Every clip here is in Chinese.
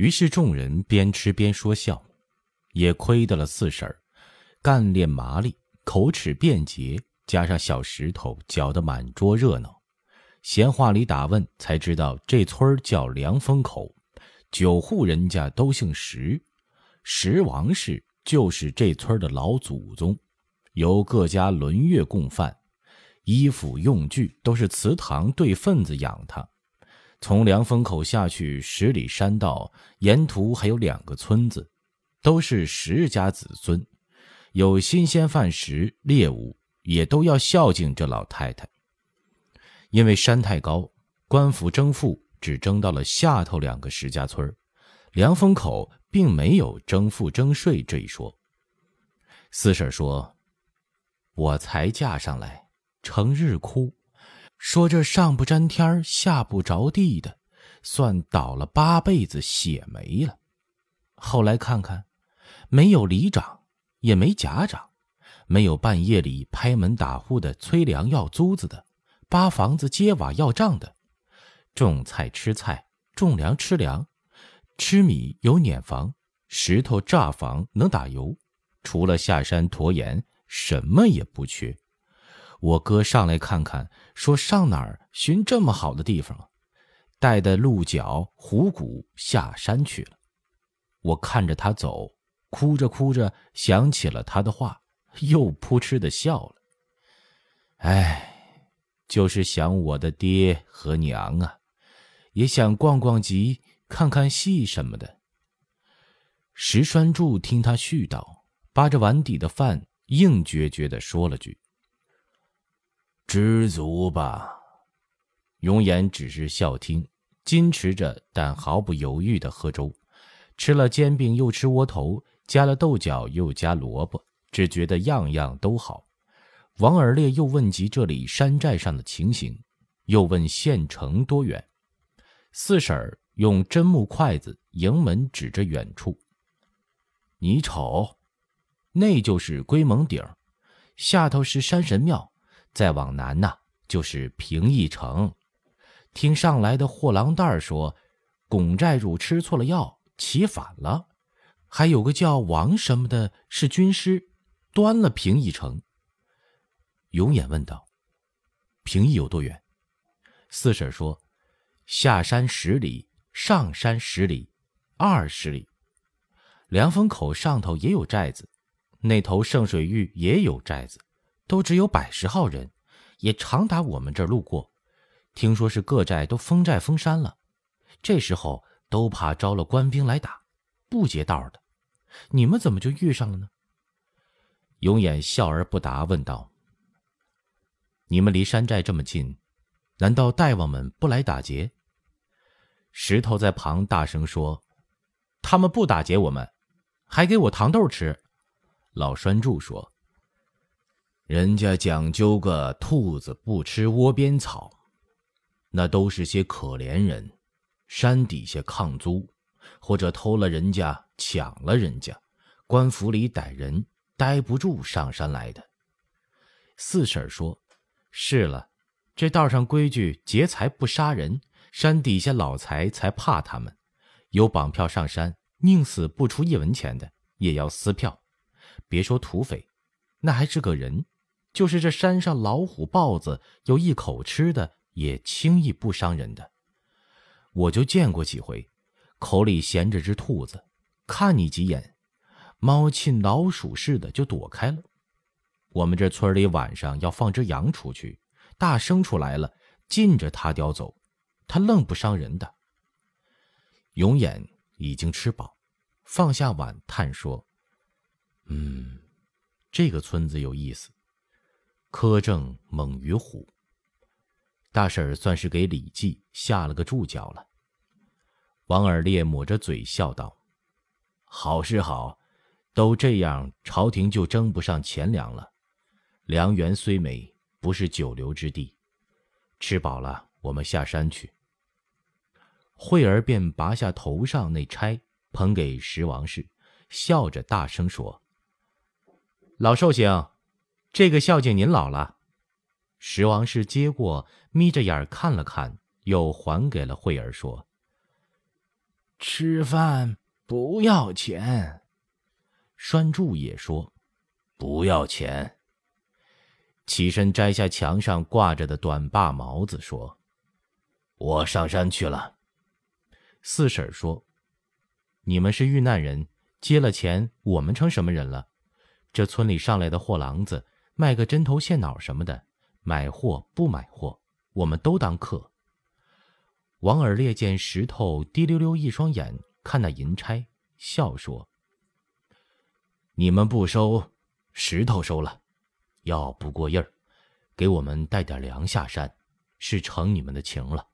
于是众人边吃边说笑，也亏得了四婶儿，干练麻利，口齿便捷，加上小石头搅得满桌热闹。闲话里打问，才知道这村叫凉风口，九户人家都姓石，石王氏就是这村的老祖宗，由各家轮月供饭，衣服用具都是祠堂对份子养他。从凉风口下去十里山道，沿途还有两个村子，都是石家子孙，有新鲜饭食，猎物也都要孝敬这老太太。因为山太高，官府征赋只征到了下头两个石家村凉风口并没有征赋征税这一说。四婶说：“我才嫁上来，成日哭。”说这上不沾天下不着地的，算倒了八辈子血霉了。后来看看，没有里长，也没甲长，没有半夜里拍门打户的催粮要租子的，扒房子揭瓦要账的，种菜吃菜，种粮吃粮，吃米有碾房，石头炸房能打油，除了下山驮盐，什么也不缺。我哥上来看看，说上哪儿寻这么好的地方？带的鹿角、虎骨下山去了。我看着他走，哭着哭着想起了他的话，又扑哧的笑了。哎，就是想我的爹和娘啊，也想逛逛集、看看戏什么的。石栓柱听他絮叨，扒着碗底的饭，硬撅撅的说了句。知足吧，永远只是笑听，矜持着，但毫不犹豫的喝粥。吃了煎饼又吃窝头，加了豆角又加萝卜，只觉得样样都好。王尔烈又问及这里山寨上的情形，又问县城多远。四婶儿用针木筷子迎门指着远处：“你瞅，那就是龟蒙顶，下头是山神庙。”再往南呐，就是平邑城。听上来的货郎担儿说，巩寨主吃错了药，起反了。还有个叫王什么的，是军师，端了平邑城。永琰问道：“平邑有多远？”四婶说：“下山十里，上山十里，二十里。凉风口上头也有寨子，那头圣水峪也有寨子。”都只有百十号人，也常打我们这儿路过。听说是各寨都封寨封山了，这时候都怕招了官兵来打，不劫道的。你们怎么就遇上了呢？永琰笑而不答，问道：“你们离山寨这么近，难道大王们不来打劫？”石头在旁大声说：“他们不打劫我们，还给我糖豆吃。”老栓柱说。人家讲究个兔子不吃窝边草，那都是些可怜人，山底下抗租，或者偷了人家、抢了人家，官府里逮人，待不住上山来的。四婶说：“是了，这道上规矩，劫财不杀人，山底下老财才怕他们。有绑票上山，宁死不出一文钱的，也要撕票。别说土匪，那还是个人。”就是这山上老虎、豹子有一口吃的，也轻易不伤人的。我就见过几回，口里衔着只兔子，看你几眼，猫亲老鼠似的就躲开了。我们这村里晚上要放只羊出去，大牲畜来了，禁着它叼走，它愣不伤人的。永眼已经吃饱，放下碗，叹说：“嗯，这个村子有意思。”苛政猛于虎。大婶算是给李记下了个注脚了。王尔烈抹着嘴笑道：“好是好，都这样，朝廷就争不上钱粮了。粮源虽美，不是久留之地。吃饱了，我们下山去。”惠儿便拔下头上那钗，捧给石王氏，笑着大声说：“老寿星。”这个孝敬您老了，石王氏接过，眯着眼看了看，又还给了惠儿，说：“吃饭不要钱。栓柱也说：“不要钱。”起身摘下墙上挂着的短把毛子，说：“我上山去了。”四婶说：“你们是遇难人，接了钱，我们成什么人了？这村里上来的货郎子，卖个针头线脑什么的，买货不买货，我们都当客。”王尔烈见石头滴溜溜一双眼看那银钗，笑说。你们不收，石头收了，要不过夜儿，给我们带点粮下山，是成你们的情了。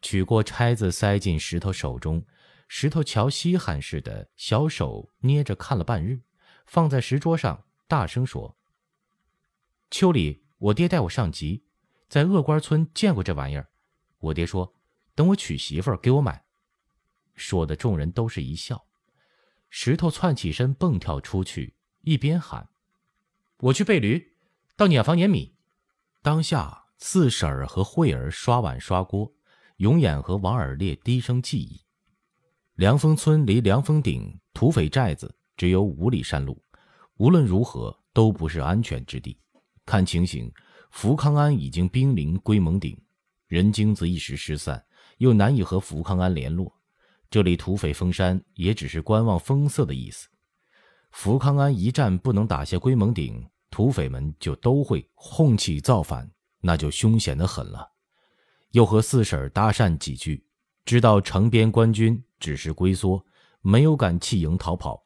取过钗子，塞进石头手中，石头瞧稀罕似的，小手捏着看了半日，放在石桌上，大声说：“秋里，我爹带我上集，在恶官村见过这玩意儿。我爹说，等我娶媳妇儿给我买。”说的众人都是一笑。石头窜起身，蹦跳出去，一边喊：“我去背驴，到碾房碾米。”当下四婶儿和慧儿刷碗刷锅，永远和王尔烈低声记忆。凉风村离凉风顶土匪寨子只有五里山路，无论如何都不是安全之地。看情形，福康安已经兵临龟蒙顶，人精子一时失散，又难以和福康安联络。这里土匪封山，也只是观望风色的意思。福康安一战不能打下龟蒙顶，土匪们就都会哄起造反，那就凶险的很了。又和四婶搭讪几句，知道城边官军只是龟缩，没有敢弃营逃跑。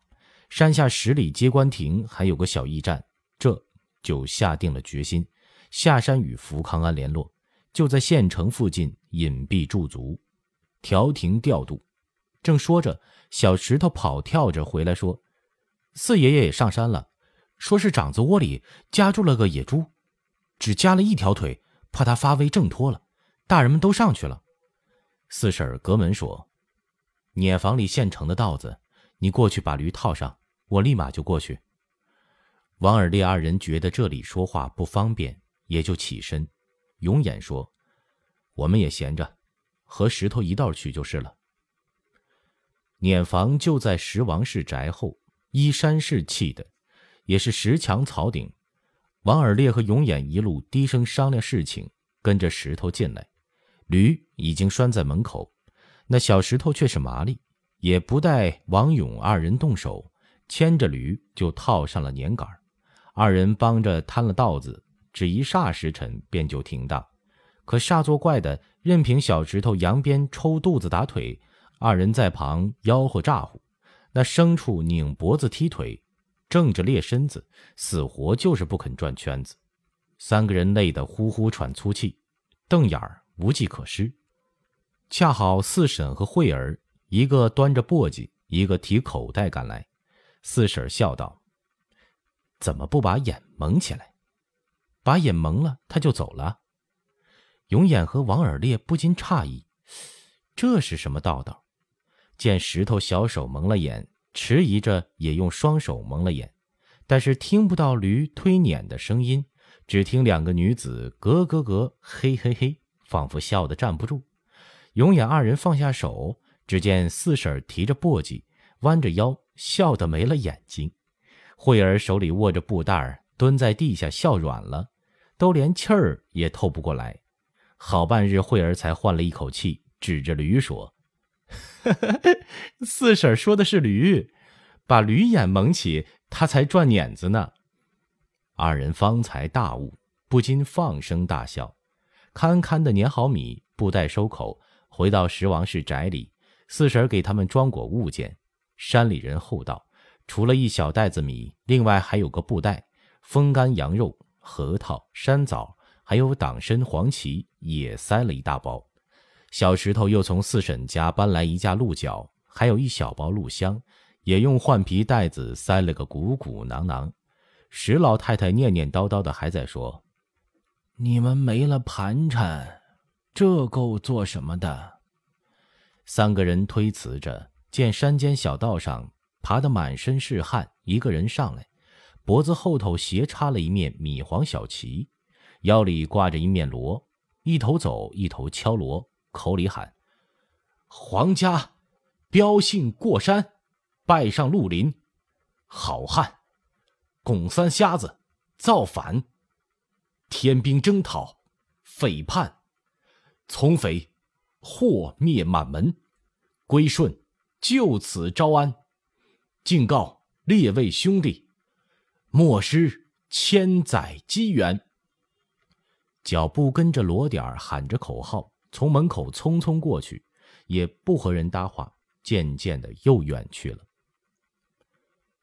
山下十里接官亭还有个小驿站，这就下定了决心，下山与福康安联络，就在县城附近隐蔽驻足，调停调度。正说着，小石头跑跳着回来，说：“四爷爷也上山了，说是长子窝里夹住了个野猪，只夹了一条腿，怕他发威挣脱了。大人们都上去了。”四婶隔门说：“碾房里现成的稻子，你过去把驴套上，我立马就过去。”王尔烈二人觉得这里说话不方便，也就起身。永琰说：“我们也闲着，和石头一道去就是了。”碾房就在石王氏宅后，依山势砌的，也是石墙草顶。王尔烈和永琰一路低声商量事情，跟着石头进来。驴已经拴在门口，那小石头却是麻利，也不待王勇二人动手，牵着驴就套上了碾杆。二人帮着摊了稻子，只一霎时辰便就停当。可煞作怪的，任凭小石头扬鞭抽肚子打腿。二人在旁吆喝咋呼，那牲畜拧脖子踢腿，正着裂身子，死活就是不肯转圈子。三个人累得呼呼喘粗气，瞪眼儿无计可施。恰好四婶和慧儿，一个端着簸箕，一个提口袋赶来。四婶笑道：“怎么不把眼蒙起来？把眼蒙了，他就走了。”永眼和王尔烈不禁诧异：“这是什么道道？”见石头小手蒙了眼，迟疑着也用双手蒙了眼，但是听不到驴推碾的声音，只听两个女子咯咯咯，嘿嘿嘿，仿佛笑得站不住。永远二人放下手，只见四婶提着簸箕，弯着腰，笑得没了眼睛。慧儿手里握着布袋儿，蹲在地下笑软了，都连气儿也透不过来。好半日，慧儿才换了一口气，指着驴说。四婶说的是驴，把驴眼蒙起，他才转碾子呢。二人方才大悟，不禁放声大笑。堪堪的碾好米，布袋收口，回到石王氏宅里。四婶给他们装裹物件。山里人厚道，除了一小袋子米，另外还有个布袋，风干羊肉、核桃、山枣，还有党参、黄芪，也塞了一大包。小石头又从四婶家搬来一架鹿角，还有一小包鹿香，也用换皮袋子塞了个鼓鼓囊囊。石老太太念念叨叨的还在说：“你们没了盘缠，这够做什么的？”三个人推辞着，见山间小道上爬得满身是汗，一个人上来，脖子后头斜插了一面米黄小旗，腰里挂着一面锣，一头走一头敲锣。口里喊：“皇家标信过山，拜上绿林，好汉，拱三瞎子，造反，天兵征讨，匪叛，从匪，祸灭满门，归顺，就此招安，敬告列位兄弟，莫失千载机缘。脚步跟着锣点喊着口号，从门口匆匆过去，也不和人搭话，渐渐的又远去了。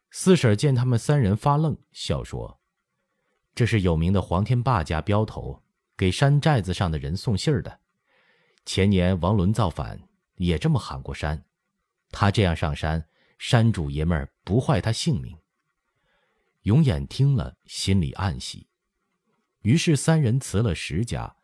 四婶见他们三人发愣，笑说：“这是有名的黄天霸家镖头，给山寨子上的人送信儿的。前年王伦造反，也这么喊过山。他这样上山，山主爷们儿不坏他性命。”永琰听了，心里暗喜。于是三人辞了石家，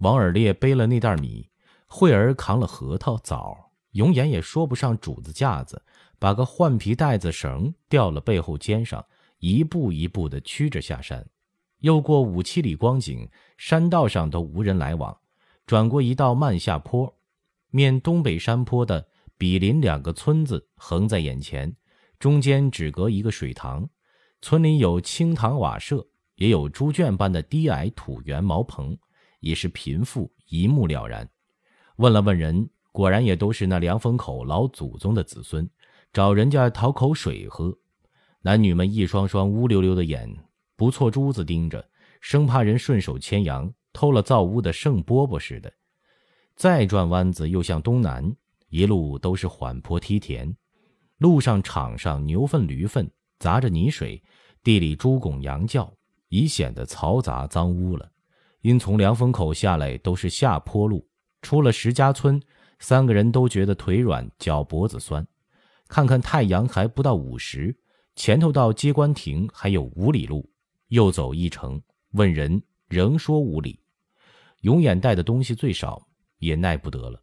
王尔烈背了那袋米，惠儿扛了核桃枣，永琰也说不上主子架子，把个换皮袋子绳吊了背后肩上，一步一步的驱着下山。又过五七里光景，山道上都无人来往。转过一道慢下坡，面东北山坡的比邻两个村子横在眼前，中间只隔一个水塘，村里有青塘瓦舍。也有猪圈般的低矮土圆茅棚，已是贫富一目了然。问了问人，果然也都是那凉风口老祖宗的子孙，找人家讨口水喝。男女们一双双乌溜溜的眼，不错珠子盯着，生怕人顺手牵羊，偷了造屋的剩饽饽似的。再转弯子，又向东南，一路都是缓坡梯田，路上场上牛粪驴粪砸着泥水，地里猪拱羊叫。已显得嘈杂脏污了，因从凉风口下来都是下坡路，出了石家村，三个人都觉得腿软，脚脖子酸。看看太阳还不到午时，前头到接官亭还有五里路，又走一程，问人仍说五里。永远带的东西最少，也耐不得了，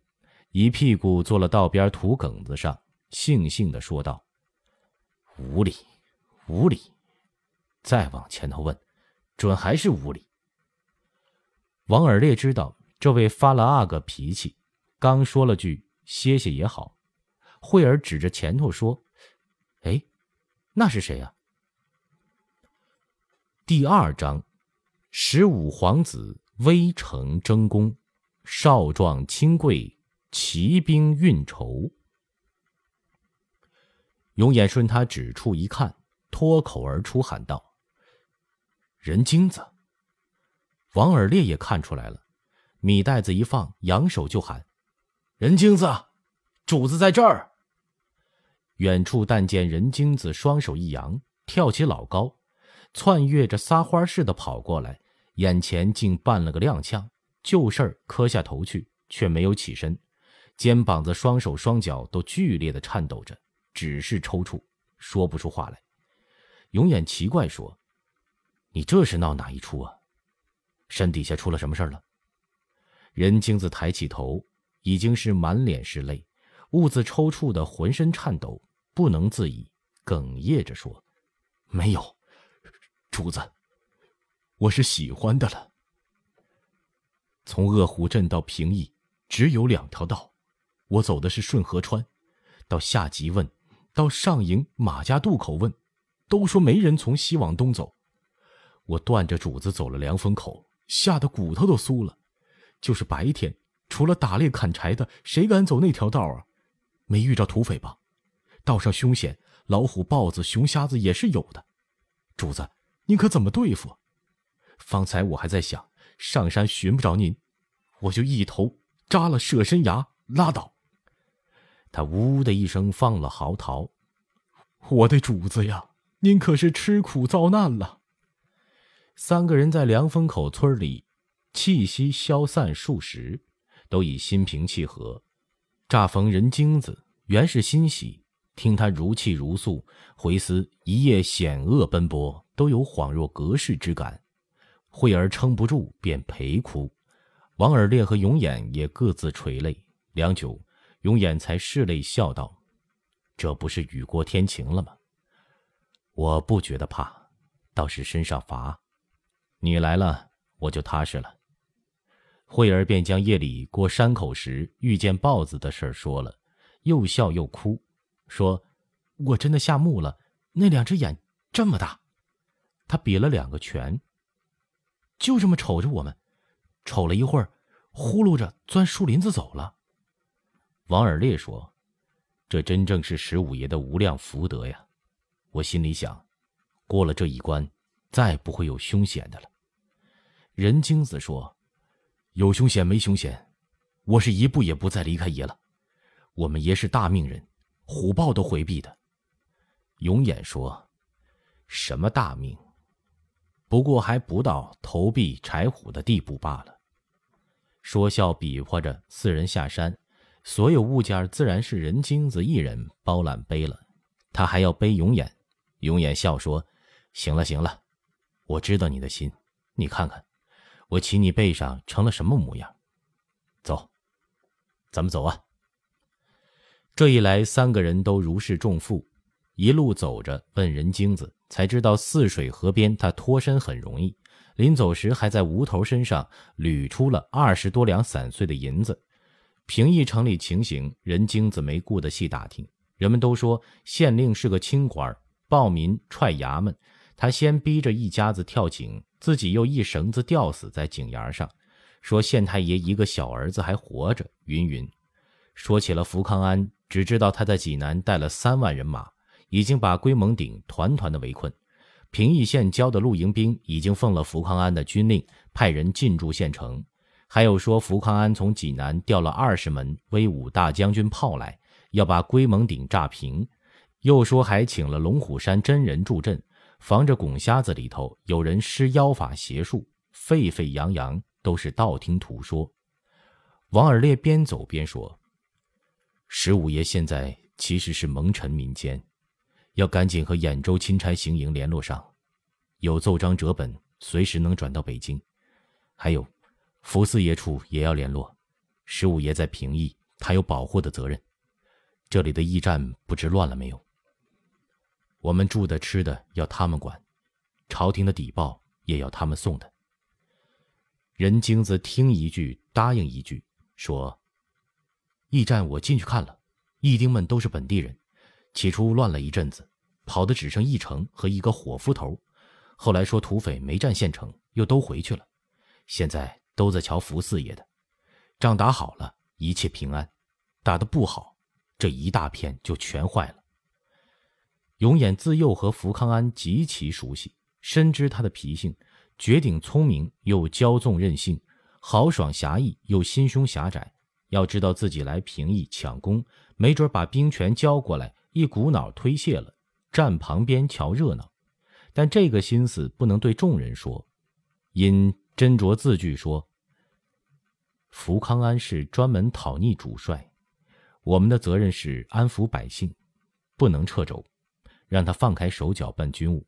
一屁股坐了道边土埂子上，悻悻地说道：“五里，五里。”再往前头问。准还是无理。王尔烈知道这位发了阿哥脾气，刚说了句歇歇也好。惠儿指着前头说：“哎，那是谁呀？”第二章，十五皇子微城争功，少壮亲贵，骑兵运筹。永琰顺他指处一看，脱口而出喊道。人精子。王尔烈也看出来了，米袋子一放，扬手就喊：“人精子，主子在这儿。”远处但见人精子双手一扬，跳起老高，窜跃着撒欢似的跑过来，眼前竟扮了个踉跄，就事儿磕下头去，却没有起身，肩膀子、双手、双脚都剧烈的颤抖着，只是抽搐，说不出话来。永远奇怪说。你这是闹哪一出啊？山底下出了什么事了？任精子抬起头，已经是满脸是泪，兀自抽搐的浑身颤抖，不能自已，哽咽着说：“没有，主子，我是喜欢的了。从鄂湖镇到平邑，只有两条道，我走的是顺河川，到下集问，到上营马家渡口问，都说没人从西往东走。”我断着主子走了凉风口，吓得骨头都酥了。就是白天，除了打猎砍柴的，谁敢走那条道啊？没遇着土匪吧？道上凶险，老虎、豹子、熊瞎子也是有的。主子，您可怎么对付？方才我还在想，上山寻不着您，我就一头扎了舍身崖，拉倒。他呜的一声放了嚎啕。我的主子呀，您可是吃苦遭难了。三个人在凉风口村里，气息消散数十，都已心平气和。乍逢人精子，原是欣喜；听他如泣如诉，回思一夜险恶奔波，都有恍若隔世之感。慧儿撑不住，便陪哭。王尔烈和永琰也各自垂泪。良久，永远才拭泪笑道：“这不是雨过天晴了吗？我不觉得怕，倒是身上乏。”你来了，我就踏实了。慧儿便将夜里过山口时遇见豹子的事说了，又笑又哭，说：“我真的吓木了，那两只眼这么大。”他比了两个拳，就这么瞅着我们，瞅了一会儿，呼噜着钻树林子走了。王尔烈说：“这真正是十五爷的无量福德呀！”我心里想，过了这一关，再不会有凶险的了。任精子说：“有凶险没凶险，我是一步也不再离开爷了。我们爷是大命人，虎豹都回避的。”永琰说：“什么大命？不过还不到投币柴虎的地步罢了。”说笑比划着，四人下山。所有物件自然是任精子一人包揽背了，他还要背永远。永远笑说：“行了行了，我知道你的心。你看看，我骑你背上成了什么模样？走，咱们走啊。”这一来，三个人都如释重负。一路走着，问任精子，才知道泗水河边他脱身很容易。临走时，还在无头身上捋出了二十多两散碎的银子。平邑城里情形，任精子没顾得细打听。人们都说县令是个清官，暴民踹衙门，他先逼着一家子跳井，自己又一绳子吊死在井沿上。说县太爷一个小儿子还活着，云云。说起了福康安，只知道他在济南带了三万人马，已经把龟蒙顶团团的围困。平邑县交的露营兵已经奉了福康安的军令，派人进驻县城。还有说，福康安从济南调了二十门威武大将军炮来，要把龟蒙顶炸平。又说还请了龙虎山真人助阵，防着拱瞎子里头有人施妖法邪术，沸沸扬扬，都是道听途说。王尔烈边走边说：“十五爷现在其实是蒙尘民间，要赶紧和兖州钦差行营联络上，有奏章折本，随时能转到北京。还有。”福四爷处也要联络，十五爷在平邑，他有保护的责任。这里的驿站不知乱了没有？我们住的吃的要他们管，朝廷的底报也要他们送的。任精子听一句答应一句，说：“驿站我进去看了，驿丁们都是本地人，起初乱了一阵子，跑的只剩一城和一个伙夫头，后来说土匪没占县城，又都回去了，现在。”都在瞧福四爷的，仗打好了，一切平安；打得不好，这一大片就全坏了。永琰自幼和福康安极其熟悉，深知他的脾性，绝顶聪明又骄纵任性，豪爽侠义又心胸狭窄。要知道自己来平邑抢功，没准把兵权交过来，一股脑推卸了，站旁边瞧热闹。但这个心思不能对众人说，因。斟酌字句说：“福康安是专门讨逆主帅，我们的责任是安抚百姓，不能掣肘，让他放开手脚办军务。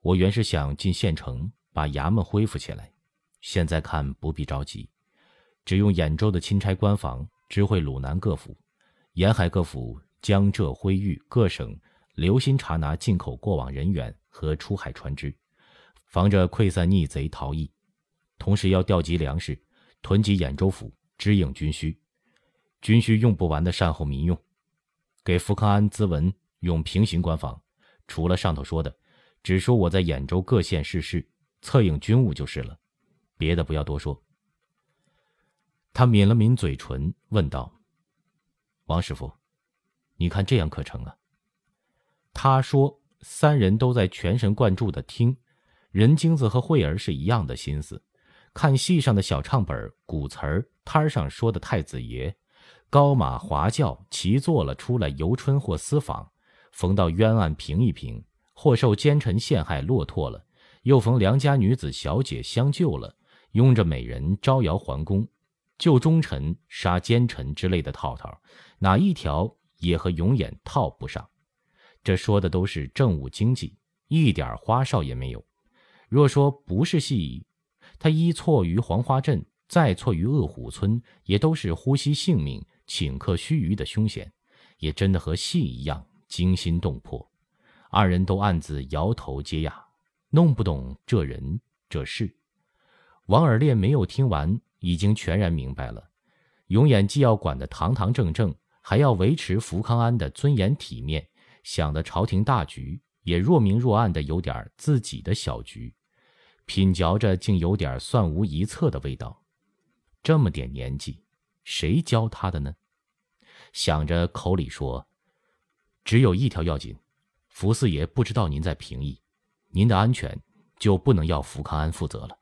我原是想进县城把衙门恢复起来，现在看不必着急，只用兖州的钦差官房知会鲁南各府、沿海各府、江浙徽豫各省，留心查拿进口过往人员和出海船只，防着溃散逆贼逃逸。”同时要调集粮食，囤积兖州府，支应军需。军需用不完的善后民用，给福康安咨文用平行官房。除了上头说的，只说我在兖州各县市事，策应军务就是了，别的不要多说。他抿了抿嘴唇，问道：“王师傅，你看这样可成啊？”他说：“三人都在全神贯注的听，任精子和慧儿是一样的心思。”看戏上的小唱本、古词儿，摊上说的太子爷，高马华轿骑坐了出来游春或私访，逢到冤案平一平，或受奸臣陷害落拓了，又逢良家女子小姐相救了，拥着美人招摇皇宫，救忠臣杀奸臣之类的套套，哪一条也和永远套不上？这说的都是政务经济，一点花哨也没有。若说不是戏。他一错于黄花镇，再错于恶虎村，也都是呼吸性命、顷刻须臾的凶险，也真的和戏一样惊心动魄。二人都暗自摇头接呀，弄不懂这人这事。王尔烈没有听完，已经全然明白了。永远既要管得堂堂正正，还要维持福康安的尊严体面，想的朝廷大局也若明若暗的有点自己的小局，品嚼着竟有点算无一策的味道。这么点年纪，谁教他的呢？想着口里说，只有一条要紧，福四爷不知道您在平邑，您的安全就不能要福康安负责了。